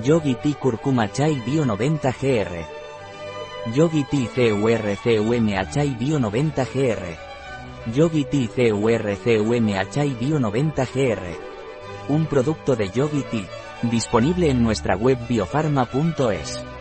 Yogi Tea Curcuma Chai Bio 90 GR. Yogi Tea CURCUM Chai Bio 90 GR. Yogi Tea CURCUM Chai Bio 90 GR. Un producto de Yogi Tea. Disponible en nuestra web biofarma.es.